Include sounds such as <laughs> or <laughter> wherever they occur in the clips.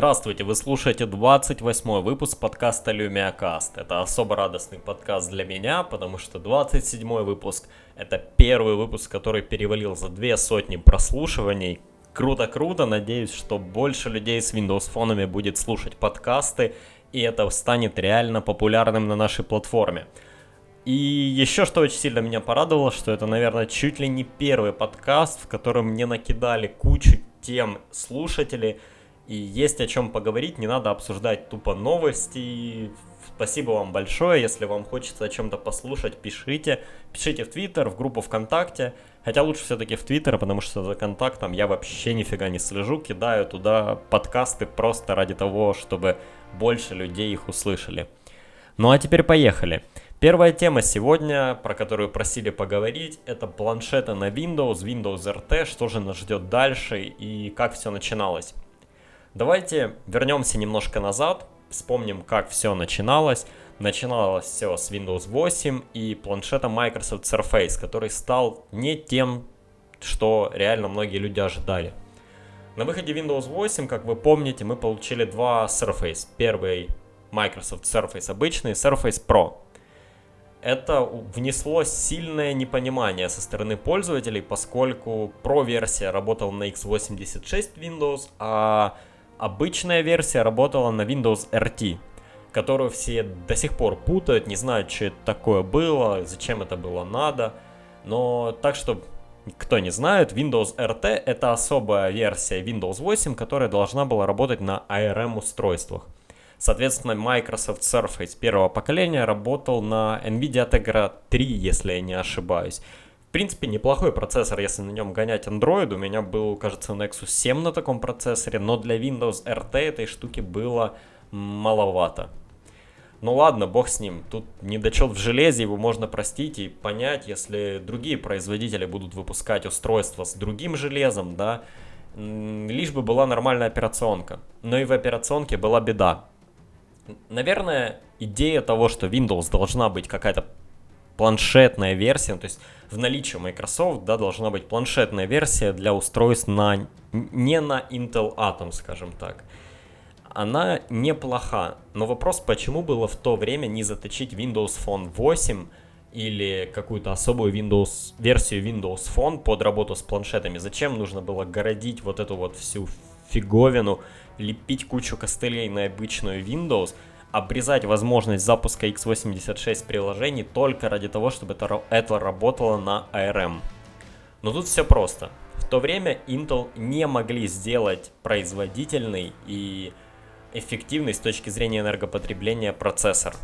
Здравствуйте, вы слушаете 28 выпуск подкаста LumiaCast. Это особо радостный подкаст для меня, потому что 27 выпуск — это первый выпуск, который перевалил за две сотни прослушиваний. Круто-круто, надеюсь, что больше людей с Windows фонами будет слушать подкасты, и это станет реально популярным на нашей платформе. И еще что очень сильно меня порадовало, что это, наверное, чуть ли не первый подкаст, в котором мне накидали кучу тем слушателей, и есть о чем поговорить, не надо обсуждать тупо новости. Спасибо вам большое, если вам хочется о чем-то послушать, пишите. Пишите в Твиттер, в группу ВКонтакте. Хотя лучше все-таки в Твиттер, потому что за контактом я вообще нифига не слежу. Кидаю туда подкасты просто ради того, чтобы больше людей их услышали. Ну а теперь поехали. Первая тема сегодня, про которую просили поговорить, это планшеты на Windows, Windows RT, что же нас ждет дальше и как все начиналось. Давайте вернемся немножко назад, вспомним, как все начиналось. Начиналось все с Windows 8 и планшета Microsoft Surface, который стал не тем, что реально многие люди ожидали. На выходе Windows 8, как вы помните, мы получили два Surface. Первый Microsoft Surface обычный, Surface Pro. Это внесло сильное непонимание со стороны пользователей, поскольку Pro-версия работала на x86 Windows, а обычная версия работала на Windows RT, которую все до сих пор путают, не знают, что это такое было, зачем это было надо. Но так что кто не знает, Windows RT это особая версия Windows 8, которая должна была работать на ARM устройствах. Соответственно, Microsoft Surface первого поколения работал на NVIDIA Tegra 3, если я не ошибаюсь. В принципе, неплохой процессор, если на нем гонять Android. У меня был, кажется, Nexus 7 на таком процессоре, но для Windows RT этой штуки было маловато. Ну ладно, бог с ним. Тут недочет в железе, его можно простить и понять, если другие производители будут выпускать устройства с другим железом, да, лишь бы была нормальная операционка. Но и в операционке была беда. Наверное, идея того, что Windows должна быть какая-то планшетная версия, то есть в наличии Microsoft да, должна быть планшетная версия для устройств на, не на Intel Atom, скажем так. Она неплоха, но вопрос, почему было в то время не заточить Windows Phone 8 или какую-то особую Windows, версию Windows Phone под работу с планшетами. Зачем нужно было городить вот эту вот всю фиговину, лепить кучу костылей на обычную Windows – обрезать возможность запуска x86 приложений только ради того, чтобы это, это работало на ARM. Но тут все просто. В то время Intel не могли сделать производительный и эффективный с точки зрения энергопотребления процессор.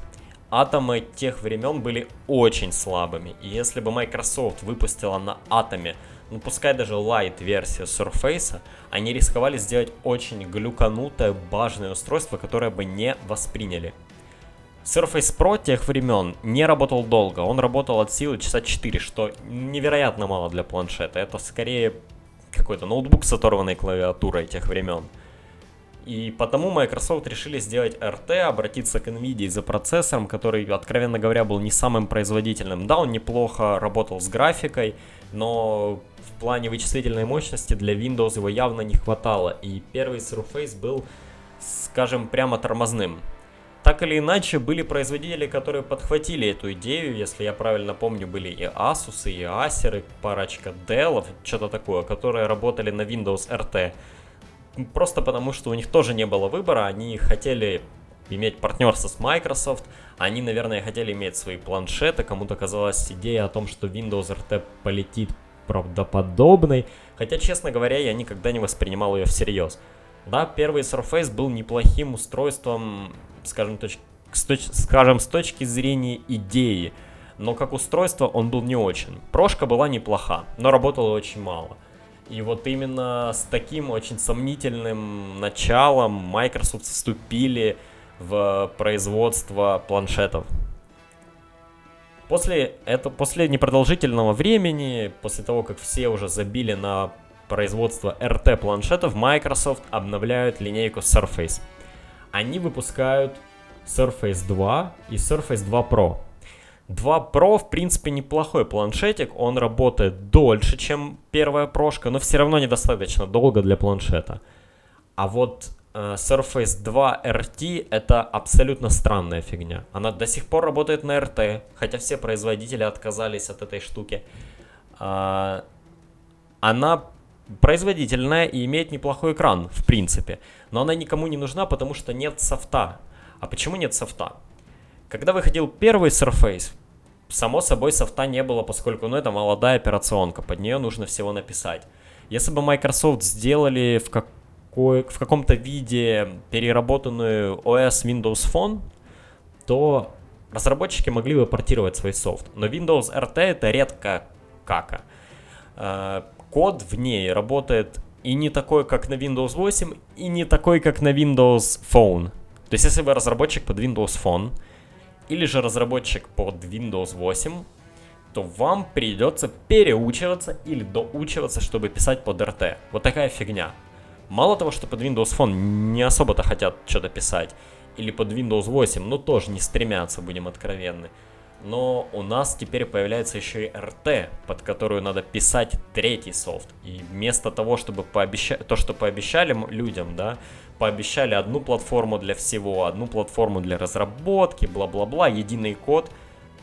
Атомы тех времен были очень слабыми, и если бы Microsoft выпустила на атоме ну пускай даже light версия Surface, они рисковали сделать очень глюканутое бажное устройство, которое бы не восприняли. Surface Pro тех времен не работал долго, он работал от силы часа 4, что невероятно мало для планшета. Это скорее какой-то ноутбук с оторванной клавиатурой тех времен. И потому Microsoft решили сделать RT, обратиться к NVIDIA за процессором, который, откровенно говоря, был не самым производительным. Да, он неплохо работал с графикой, но в плане вычислительной мощности для Windows его явно не хватало. И первый Surface был, скажем, прямо тормозным. Так или иначе, были производители, которые подхватили эту идею, если я правильно помню, были и Asus, и Acer, и парочка Dell, что-то такое, которые работали на Windows RT просто потому, что у них тоже не было выбора, они хотели иметь партнерство с Microsoft, они, наверное, хотели иметь свои планшеты, кому-то казалась идея о том, что Windows RT полетит правдоподобной, хотя, честно говоря, я никогда не воспринимал ее всерьез. Да, первый Surface был неплохим устройством, скажем, точ... с, точ... скажем, с точки зрения идеи, но как устройство он был не очень. Прошка была неплоха, но работала очень мало. И вот именно с таким очень сомнительным началом Microsoft вступили в производство планшетов. После, это, после непродолжительного времени, после того, как все уже забили на производство RT планшетов, Microsoft обновляют линейку Surface. Они выпускают Surface 2 и Surface 2 Pro. 2 Pro, в принципе, неплохой планшетик. Он работает дольше, чем первая прошка, но все равно недостаточно долго для планшета. А вот э, Surface 2 RT это абсолютно странная фигня. Она до сих пор работает на RT, хотя все производители отказались от этой штуки. А, она производительная и имеет неплохой экран, в принципе. Но она никому не нужна, потому что нет софта. А почему нет софта? Когда выходил первый Surface, само собой софта не было, поскольку ну, это молодая операционка, под нее нужно всего написать. Если бы Microsoft сделали в, какой, в каком-то виде переработанную OS Windows Phone, то разработчики могли бы портировать свой софт. Но Windows RT это редко кака. Э, код в ней работает и не такой, как на Windows 8, и не такой, как на Windows Phone. То есть, если вы разработчик под Windows Phone, или же разработчик под Windows 8, то вам придется переучиваться или доучиваться, чтобы писать под RT. Вот такая фигня. Мало того, что под Windows Phone не особо-то хотят что-то писать, или под Windows 8, ну тоже не стремятся, будем откровенны. Но у нас теперь появляется еще и RT, под которую надо писать третий софт. И вместо того, чтобы пообещать, то, что пообещали людям, да, пообещали одну платформу для всего, одну платформу для разработки, бла-бла-бла, единый код,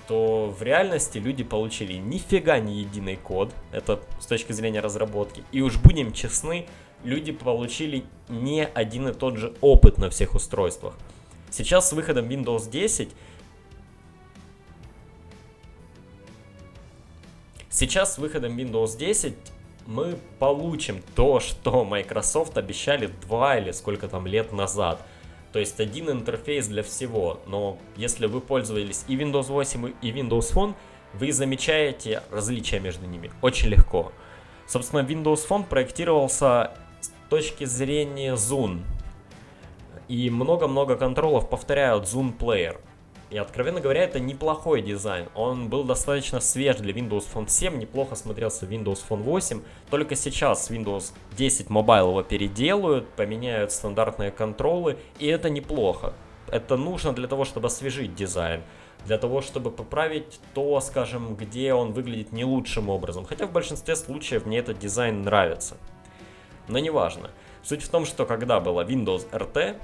то в реальности люди получили нифига не единый код, это с точки зрения разработки. И уж будем честны, люди получили не один и тот же опыт на всех устройствах. Сейчас с выходом Windows 10 Сейчас с выходом Windows 10 мы получим то, что Microsoft обещали два или сколько там лет назад. То есть один интерфейс для всего. Но если вы пользовались и Windows 8, и Windows Phone, вы замечаете различия между ними очень легко. Собственно, Windows Phone проектировался с точки зрения Zoom. И много-много контролов повторяют Zoom Player. И, откровенно говоря, это неплохой дизайн. Он был достаточно свеж для Windows Phone 7, неплохо смотрелся в Windows Phone 8. Только сейчас Windows 10 Mobile его переделают, поменяют стандартные контролы, и это неплохо. Это нужно для того, чтобы освежить дизайн для того, чтобы поправить то, скажем, где он выглядит не лучшим образом. Хотя в большинстве случаев мне этот дизайн нравится. Но неважно. Суть в том, что когда была Windows RT,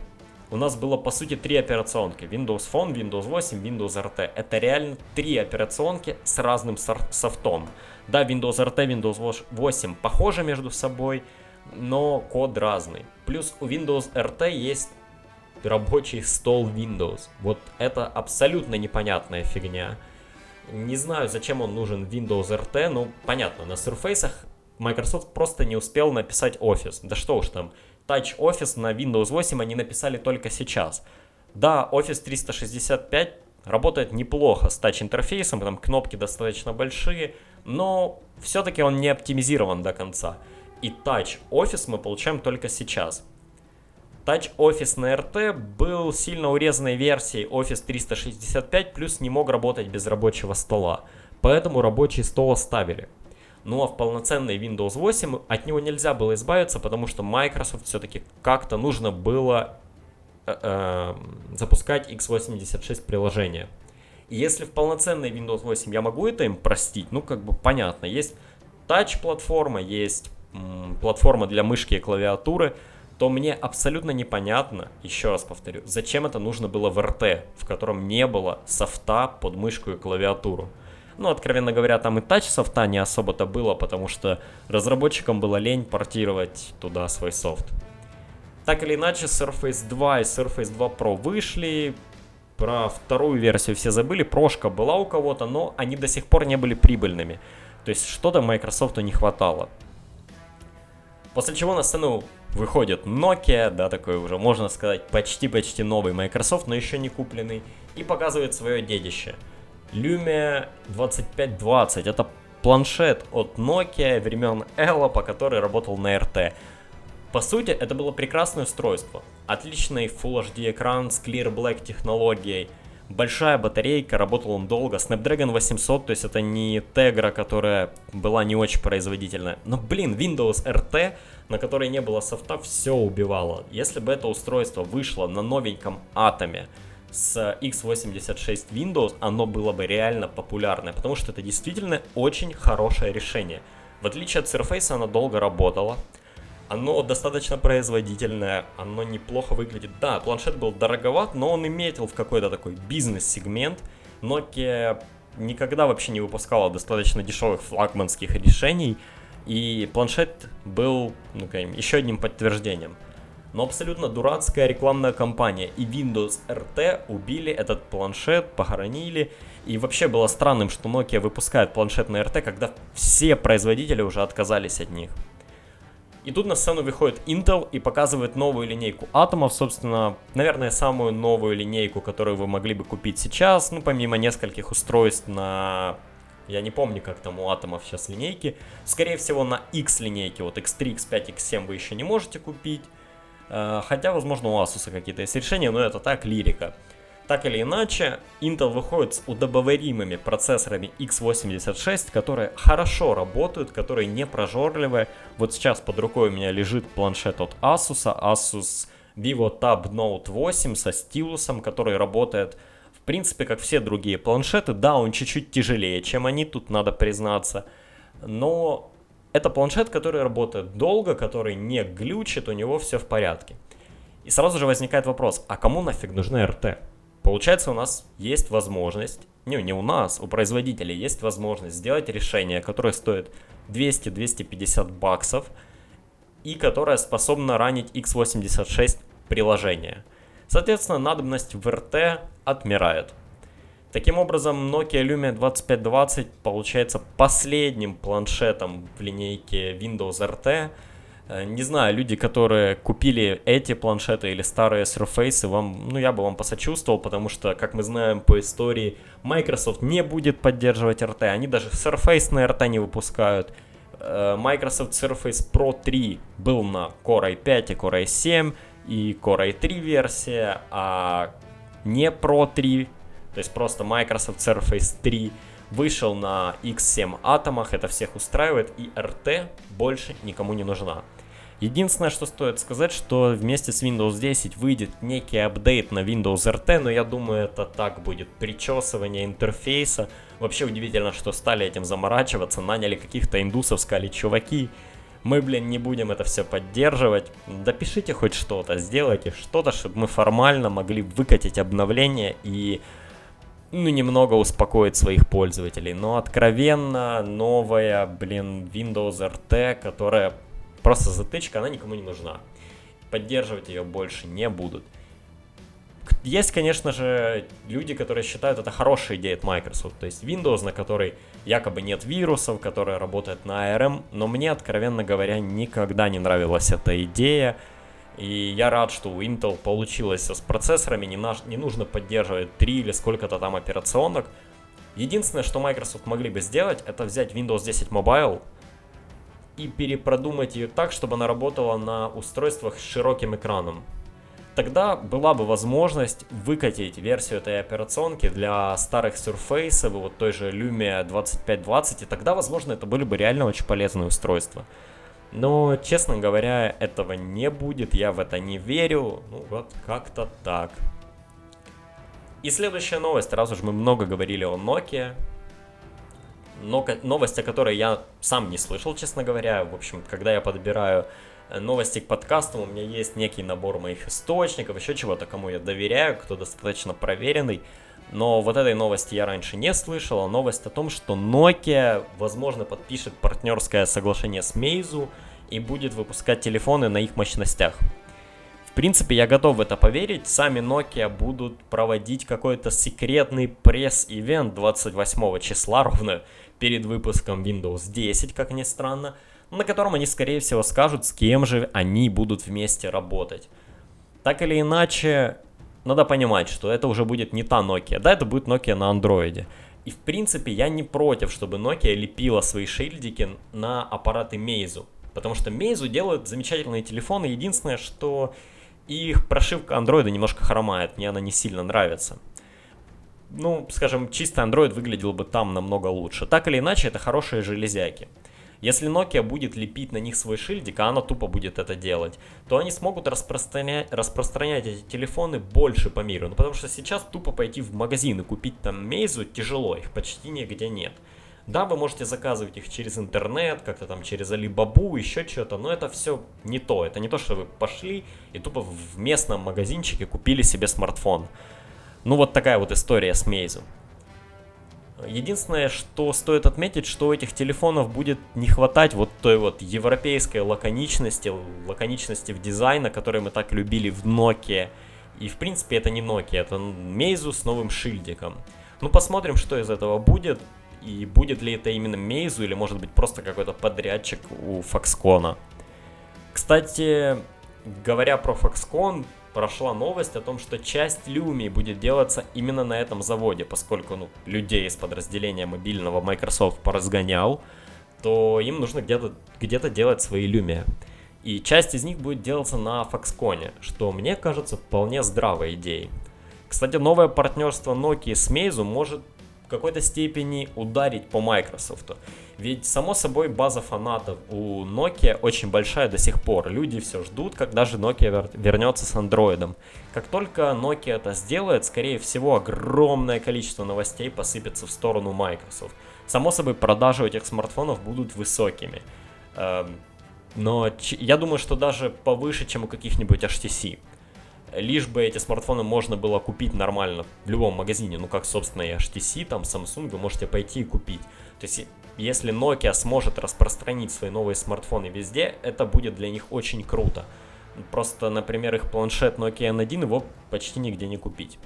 у нас было по сути три операционки. Windows Phone, Windows 8, Windows RT. Это реально три операционки с разным софтом. Да, Windows RT, Windows 8 похожи между собой, но код разный. Плюс у Windows RT есть рабочий стол Windows. Вот это абсолютно непонятная фигня. Не знаю, зачем он нужен Windows RT, но понятно, на Surface Microsoft просто не успел написать Office. Да что уж там, Touch Office на Windows 8 они написали только сейчас. Да, Office 365 работает неплохо с тач-интерфейсом, там кнопки достаточно большие, но все-таки он не оптимизирован до конца. И Touch Office мы получаем только сейчас. Touch Office на RT был сильно урезанной версией Office 365, плюс не мог работать без рабочего стола. Поэтому рабочий стол оставили. Ну а в полноценный Windows 8 от него нельзя было избавиться, потому что Microsoft все-таки как-то нужно было э, э, запускать x86 приложение. И если в полноценный Windows 8 я могу это им простить, ну как бы понятно, есть тач-платформа, есть м, платформа для мышки и клавиатуры, то мне абсолютно непонятно, еще раз повторю, зачем это нужно было в RT, в котором не было софта под мышку и клавиатуру. Ну, откровенно говоря, там и тач софта не особо-то было, потому что разработчикам было лень портировать туда свой софт. Так или иначе, Surface 2 и Surface 2 Pro вышли, про вторую версию все забыли, прошка была у кого-то, но они до сих пор не были прибыльными. То есть что-то Microsoft не хватало. После чего на сцену выходит Nokia, да, такой уже, можно сказать, почти-почти новый Microsoft, но еще не купленный, и показывает свое детище – Lumia 2520. Это планшет от Nokia времен Ella, по которой работал на RT. По сути, это было прекрасное устройство. Отличный Full HD экран с Clear Black технологией. Большая батарейка, работал он долго. Snapdragon 800, то есть это не Tegra, которая была не очень производительная. Но, блин, Windows RT, на которой не было софта, все убивало. Если бы это устройство вышло на новеньком атоме, с x86 Windows, оно было бы реально популярное, потому что это действительно очень хорошее решение. В отличие от Surface, оно долго работало. Оно достаточно производительное, оно неплохо выглядит. Да, планшет был дороговат, но он имеет в какой-то такой бизнес-сегмент. Nokia никогда вообще не выпускала достаточно дешевых флагманских решений, и планшет был ну, еще одним подтверждением. Но абсолютно дурацкая рекламная кампания и Windows RT убили этот планшет, похоронили. И вообще было странным, что Nokia выпускает планшет на RT, когда все производители уже отказались от них. И тут на сцену выходит Intel и показывает новую линейку атомов, собственно, наверное, самую новую линейку, которую вы могли бы купить сейчас, ну, помимо нескольких устройств на... Я не помню, как там у атомов сейчас линейки. Скорее всего, на X линейке, вот X3, X5, X7 вы еще не можете купить. Э, хотя, возможно, у Asus какие-то есть решения, но это так, лирика. Так или иначе, Intel выходит с удобоваримыми процессорами x86, которые хорошо работают, которые не прожорливые. Вот сейчас под рукой у меня лежит планшет от Asus, Asus Vivo Tab Note 8 со стилусом, который работает в принципе как все другие планшеты. Да, он чуть-чуть тяжелее, чем они, тут надо признаться. Но это планшет, который работает долго, который не глючит, у него все в порядке. И сразу же возникает вопрос, а кому нафиг нужны РТ? Получается, у нас есть возможность, не, не у нас, у производителей есть возможность сделать решение, которое стоит 200-250 баксов и которое способно ранить x86 приложение. Соответственно, надобность в РТ отмирает. Таким образом, Nokia Lumia 2520 получается последним планшетом в линейке Windows RT, Э, не знаю, люди, которые купили эти планшеты или старые Surface, вам, ну, я бы вам посочувствовал, потому что, как мы знаем по истории, Microsoft не будет поддерживать RT, они даже Surface на RT не выпускают. Э, Microsoft Surface Pro 3 был на Core i5 и Core i7 и Core i3 версия, а не Pro 3, то есть просто Microsoft Surface 3 вышел на X7 атомах, это всех устраивает, и RT больше никому не нужна. Единственное, что стоит сказать, что вместе с Windows 10 выйдет некий апдейт на Windows RT, но я думаю, это так будет причесывание интерфейса. Вообще удивительно, что стали этим заморачиваться, наняли каких-то индусов, сказали, чуваки, мы, блин, не будем это все поддерживать. Допишите хоть что-то, сделайте что-то, чтобы мы формально могли выкатить обновление и ну, немного успокоить своих пользователей. Но откровенно новая, блин, Windows RT, которая Просто затычка, она никому не нужна. Поддерживать ее больше не будут. Есть, конечно же, люди, которые считают это хорошая идея от Microsoft. То есть Windows, на которой якобы нет вирусов, которая работает на ARM. Но мне, откровенно говоря, никогда не нравилась эта идея. И я рад, что у Intel получилось с процессорами. Не, наш, не нужно поддерживать 3 или сколько-то там операционок. Единственное, что Microsoft могли бы сделать, это взять Windows 10 Mobile – и перепродумать ее так, чтобы она работала на устройствах с широким экраном. Тогда была бы возможность выкатить версию этой операционки для старых Surface, вот той же Lumia 2520, и тогда, возможно, это были бы реально очень полезные устройства. Но, честно говоря, этого не будет, я в это не верю, ну вот как-то так. И следующая новость, раз уж мы много говорили о Nokia, но, новость, о которой я сам не слышал, честно говоря. В общем, когда я подбираю э, новости к подкасту, у меня есть некий набор моих источников, еще чего-то, кому я доверяю, кто достаточно проверенный. Но вот этой новости я раньше не слышал, а новость о том, что Nokia, возможно, подпишет партнерское соглашение с Meizu и будет выпускать телефоны на их мощностях. В принципе, я готов в это поверить. Сами Nokia будут проводить какой-то секретный пресс-ивент 28 числа, <laughs> ровно перед выпуском Windows 10, как ни странно, на котором они, скорее всего, скажут, с кем же они будут вместе работать. Так или иначе, надо понимать, что это уже будет не та Nokia. Да, это будет Nokia на андроиде. И в принципе я не против, чтобы Nokia лепила свои шильдики на аппараты Meizu. Потому что Meizu делают замечательные телефоны. Единственное, что их прошивка андроида немножко хромает. Мне она не сильно нравится ну, скажем, чисто Android выглядел бы там намного лучше. Так или иначе, это хорошие железяки. Если Nokia будет лепить на них свой шильдик, а она тупо будет это делать, то они смогут распространять, распространять эти телефоны больше по миру. Ну, потому что сейчас тупо пойти в магазин и купить там Meizu тяжело, их почти нигде нет. Да, вы можете заказывать их через интернет, как-то там через Alibaba, еще что-то, но это все не то. Это не то, что вы пошли и тупо в местном магазинчике купили себе смартфон. Ну вот такая вот история с Meizu. Единственное, что стоит отметить, что у этих телефонов будет не хватать вот той вот европейской лаконичности, лаконичности в дизайне, которую мы так любили в Nokia. И в принципе это не Nokia, это Meizu с новым шильдиком. Ну посмотрим, что из этого будет. И будет ли это именно Meizu или может быть просто какой-то подрядчик у Foxconn. Кстати, говоря про Foxconn, прошла новость о том, что часть Lumia будет делаться именно на этом заводе, поскольку ну, людей из подразделения мобильного Microsoft поразгонял, то им нужно где-то где делать свои Lumia. И часть из них будет делаться на Foxconn, что мне кажется вполне здравой идеей. Кстати, новое партнерство Nokia с Meizu может в какой-то степени ударить по Microsoft. Ведь, само собой, база фанатов у Nokia очень большая до сих пор. Люди все ждут, когда же Nokia вернется с андроидом. Как только Nokia это сделает, скорее всего, огромное количество новостей посыпется в сторону Microsoft. Само собой, продажи этих смартфонов будут высокими. Эм, но я думаю, что даже повыше, чем у каких-нибудь HTC лишь бы эти смартфоны можно было купить нормально в любом магазине, ну как, собственно, и HTC, там, Samsung, вы можете пойти и купить. То есть, если Nokia сможет распространить свои новые смартфоны везде, это будет для них очень круто. Просто, например, их планшет Nokia N1 его почти нигде не купить.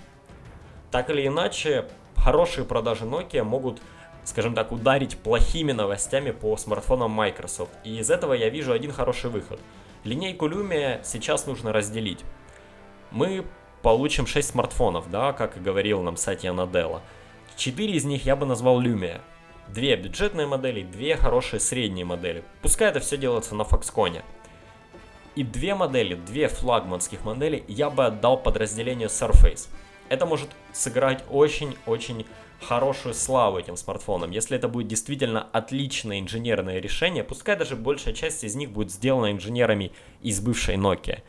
Так или иначе, хорошие продажи Nokia могут, скажем так, ударить плохими новостями по смартфонам Microsoft. И из этого я вижу один хороший выход. Линейку Lumia сейчас нужно разделить мы получим 6 смартфонов, да, как и говорил нам Сатья Наделла. 4 из них я бы назвал Lumia. Две бюджетные модели, две хорошие средние модели. Пускай это все делается на Foxconn. И две модели, две флагманских модели я бы отдал подразделению Surface. Это может сыграть очень-очень хорошую славу этим смартфонам. Если это будет действительно отличное инженерное решение, пускай даже большая часть из них будет сделана инженерами из бывшей Nokia.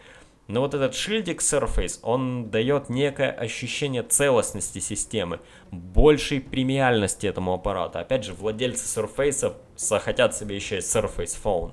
Но вот этот шильдик Surface, он дает некое ощущение целостности системы, большей премиальности этому аппарату. Опять же, владельцы Surface захотят себе еще и Surface Phone.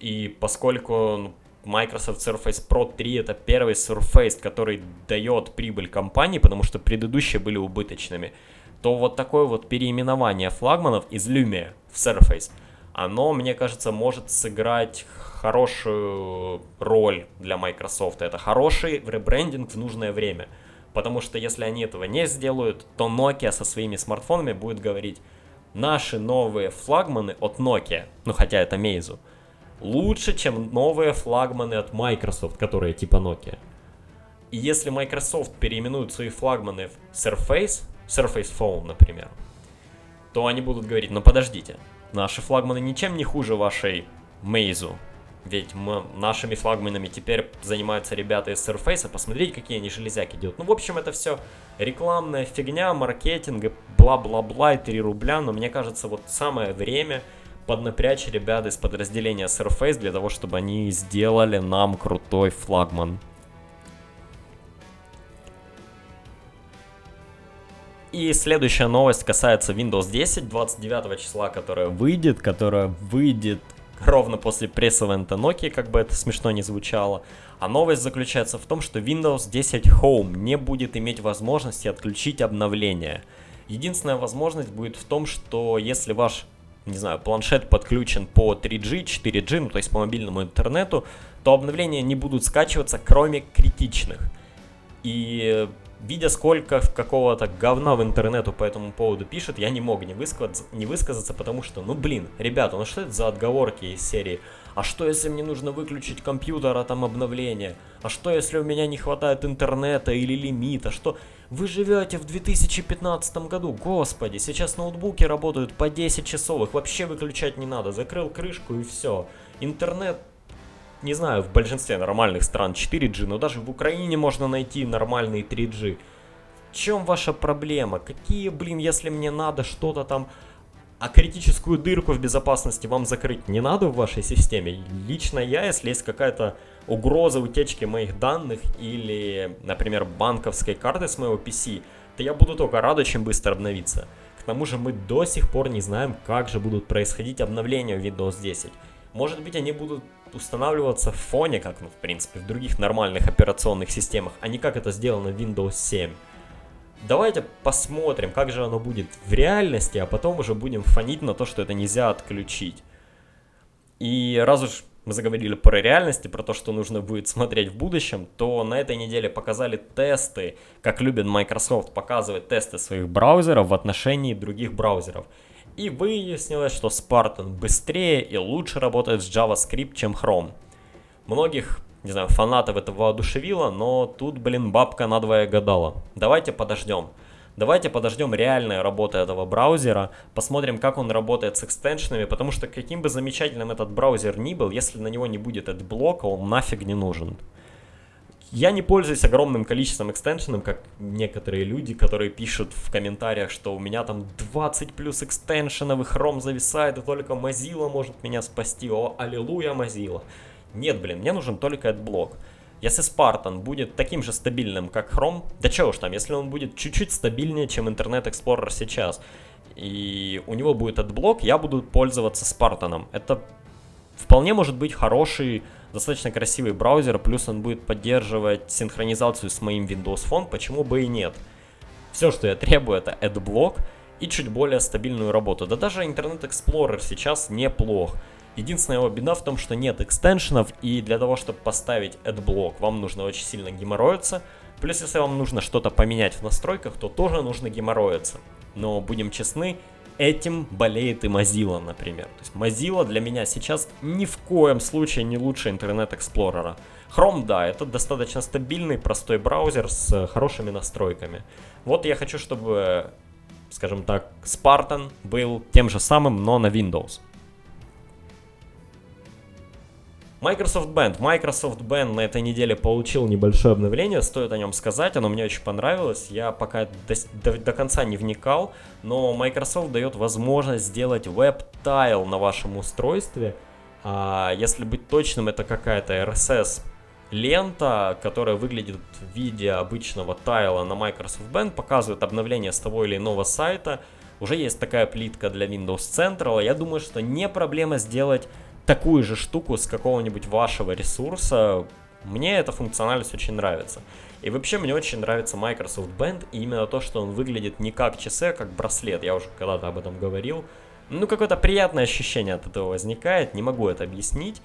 И поскольку ну, Microsoft Surface Pro 3 это первый Surface, который дает прибыль компании, потому что предыдущие были убыточными, то вот такое вот переименование флагманов из Lumia в Surface, оно, мне кажется, может сыграть хорошую роль для Microsoft. Это хороший ребрендинг в нужное время. Потому что если они этого не сделают, то Nokia со своими смартфонами будет говорить, наши новые флагманы от Nokia, ну хотя это Meizu, лучше, чем новые флагманы от Microsoft, которые типа Nokia. И если Microsoft переименует свои флагманы в Surface, Surface Phone, например, то они будут говорить, ну подождите, наши флагманы ничем не хуже вашей Meizu, ведь мы, нашими флагманами теперь занимаются ребята из Surface. Посмотрите, какие они железяки делают. Ну, в общем, это все рекламная фигня, маркетинг и бла-бла-бла, и 3 рубля. Но мне кажется, вот самое время поднапрячь ребят из подразделения Surface для того, чтобы они сделали нам крутой флагман. И следующая новость касается Windows 10 29 числа, которая выйдет, которая выйдет ровно после пресс-эвента Nokia, как бы это смешно не звучало. А новость заключается в том, что Windows 10 Home не будет иметь возможности отключить обновления. Единственная возможность будет в том, что если ваш не знаю, планшет подключен по 3G, 4G, ну то есть по мобильному интернету, то обновления не будут скачиваться, кроме критичных. И видя сколько какого-то говна в интернету по этому поводу пишет, я не мог не высказаться, не высказаться, потому что, ну блин, ребята, ну что это за отговорки из серии? А что если мне нужно выключить компьютер, а там обновление? А что если у меня не хватает интернета или лимита? Что? Вы живете в 2015 году, господи, сейчас ноутбуки работают по 10 часов, их вообще выключать не надо, закрыл крышку и все. Интернет не знаю, в большинстве нормальных стран 4G, но даже в Украине можно найти нормальный 3G. В чем ваша проблема? Какие, блин, если мне надо что-то там... А критическую дырку в безопасности вам закрыть не надо в вашей системе? Лично я, если есть какая-то угроза утечки моих данных или, например, банковской карты с моего PC, то я буду только рада, чем быстро обновиться. К тому же мы до сих пор не знаем, как же будут происходить обновления Windows 10. Может быть, они будут устанавливаться в фоне, как, ну, в принципе, в других нормальных операционных системах, а не как это сделано в Windows 7. Давайте посмотрим, как же оно будет в реальности, а потом уже будем фонить на то, что это нельзя отключить. И раз уж мы заговорили про реальности, про то, что нужно будет смотреть в будущем, то на этой неделе показали тесты, как любит Microsoft показывать тесты своих браузеров в отношении других браузеров. И выяснилось, что Spartan быстрее и лучше работает с JavaScript, чем Chrome. Многих не знаю, фанатов это воодушевило, но тут, блин, бабка надвое гадала. Давайте подождем. Давайте подождем реальной работы этого браузера, посмотрим, как он работает с экстеншенами, потому что каким бы замечательным этот браузер ни был, если на него не будет блока, он нафиг не нужен. Я не пользуюсь огромным количеством экстеншенов, как некоторые люди, которые пишут в комментариях, что у меня там 20 плюс экстеншенов, и Chrome зависает, и только Mozilla может меня спасти. О, аллилуйя, Mozilla. Нет, блин, мне нужен только AdBlock. Если Spartan будет таким же стабильным, как Chrome, да чего уж там, если он будет чуть-чуть стабильнее, чем Internet Explorer сейчас, и у него будет AdBlock, я буду пользоваться Spartan. Это вполне может быть хороший, достаточно красивый браузер, плюс он будет поддерживать синхронизацию с моим Windows Phone, почему бы и нет. Все, что я требую, это AdBlock и чуть более стабильную работу. Да даже Internet Explorer сейчас неплох. Единственная его беда в том, что нет экстеншенов, и для того, чтобы поставить AdBlock, вам нужно очень сильно геморроиться. Плюс, если вам нужно что-то поменять в настройках, то тоже нужно геморроиться. Но будем честны, этим болеет и Mozilla, например. То есть Mozilla для меня сейчас ни в коем случае не лучше Internet Explorer. Chrome, да, это достаточно стабильный, простой браузер с хорошими настройками. Вот я хочу, чтобы, скажем так, Spartan был тем же самым, но на Windows. Microsoft Band. Microsoft Band на этой неделе получил небольшое обновление, стоит о нем сказать, оно мне очень понравилось. Я пока до, до, до конца не вникал, но Microsoft дает возможность сделать веб-тайл на вашем устройстве. А, если быть точным, это какая-то RSS лента, которая выглядит в виде обычного тайла на Microsoft Band, показывает обновление с того или иного сайта. Уже есть такая плитка для Windows Central. Я думаю, что не проблема сделать такую же штуку с какого-нибудь вашего ресурса, мне эта функциональность очень нравится. И вообще мне очень нравится Microsoft Band, и именно то, что он выглядит не как часы, а как браслет. Я уже когда-то об этом говорил. Ну, какое-то приятное ощущение от этого возникает, не могу это объяснить.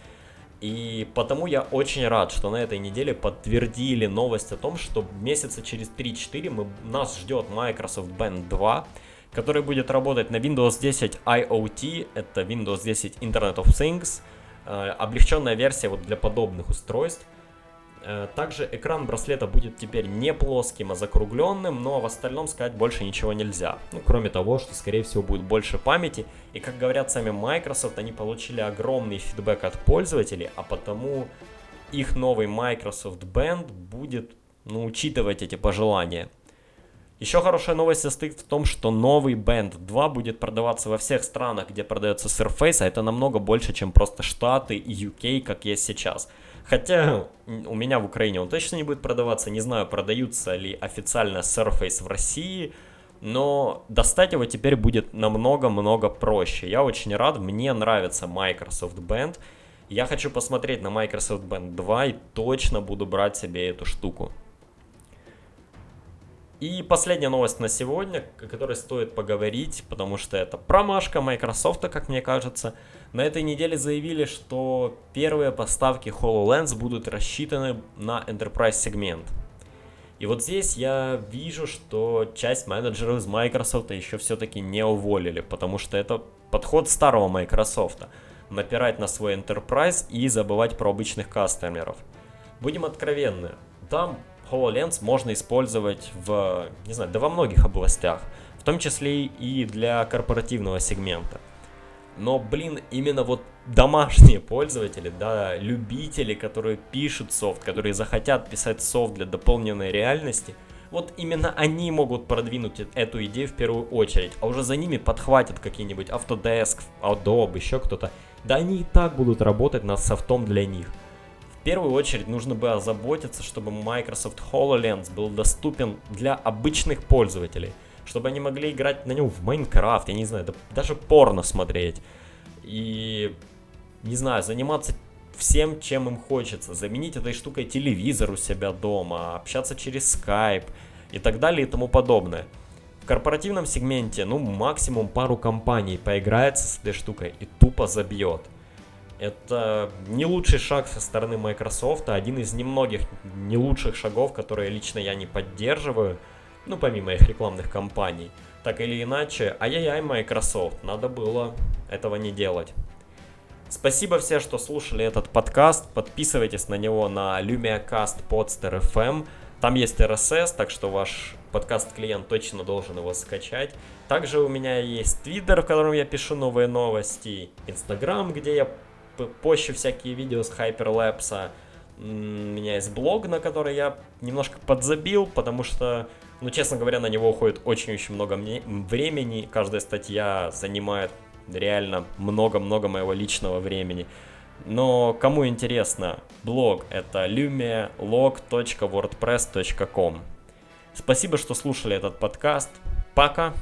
И потому я очень рад, что на этой неделе подтвердили новость о том, что месяца через 3-4 мы, нас ждет Microsoft Band 2 который будет работать на Windows 10 IoT, это Windows 10 Internet of Things, э, облегченная версия вот для подобных устройств. Э, также экран браслета будет теперь не плоским, а закругленным, но в остальном сказать больше ничего нельзя. Ну, кроме того, что, скорее всего, будет больше памяти. И, как говорят сами Microsoft, они получили огромный фидбэк от пользователей, а потому их новый Microsoft Band будет, ну, учитывать эти пожелания. Еще хорошая новость состоит в том, что новый Band 2 будет продаваться во всех странах, где продается Surface, а это намного больше, чем просто Штаты и UK, как есть сейчас. Хотя у меня в Украине он точно не будет продаваться, не знаю, продаются ли официально Surface в России, но достать его теперь будет намного-много проще. Я очень рад, мне нравится Microsoft Band. Я хочу посмотреть на Microsoft Band 2 и точно буду брать себе эту штуку. И последняя новость на сегодня, о которой стоит поговорить, потому что это промашка Microsoft, как мне кажется. На этой неделе заявили, что первые поставки HoloLens будут рассчитаны на Enterprise сегмент. И вот здесь я вижу, что часть менеджеров из Microsoft еще все-таки не уволили, потому что это подход старого Microsoft. Напирать на свой Enterprise и забывать про обычных кастомеров. Будем откровенны, там HoloLens можно использовать в, не знаю, да во многих областях, в том числе и для корпоративного сегмента. Но, блин, именно вот домашние пользователи, да, любители, которые пишут софт, которые захотят писать софт для дополненной реальности, вот именно они могут продвинуть эту идею в первую очередь, а уже за ними подхватят какие-нибудь Autodesk, Adobe, еще кто-то. Да они и так будут работать над софтом для них. В первую очередь нужно бы озаботиться, чтобы Microsoft HoloLens был доступен для обычных пользователей. чтобы они могли играть на нем в Майнкрафт, я не знаю, да, даже порно смотреть. И, не знаю, заниматься всем, чем им хочется. Заменить этой штукой телевизор у себя дома, общаться через Skype и так далее и тому подобное. В корпоративном сегменте, ну, максимум пару компаний поиграется с этой штукой и тупо забьет. Это не лучший шаг со стороны Microsoft, а один из немногих не лучших шагов, которые лично я не поддерживаю, ну, помимо их рекламных кампаний. Так или иначе, ай-яй-яй, Microsoft, надо было этого не делать. Спасибо всем, что слушали этот подкаст. Подписывайтесь на него на LumiaCast Podster FM. Там есть RSS, так что ваш подкаст-клиент точно должен его скачать. Также у меня есть Twitter, в котором я пишу новые новости, Instagram, где я позже всякие видео с хайперлэпса. У меня есть блог, на который я немножко подзабил, потому что, ну, честно говоря, на него уходит очень-очень много времени. Каждая статья занимает реально много-много моего личного времени. Но кому интересно, блог это lumialog.wordpress.com. Спасибо, что слушали этот подкаст. Пока!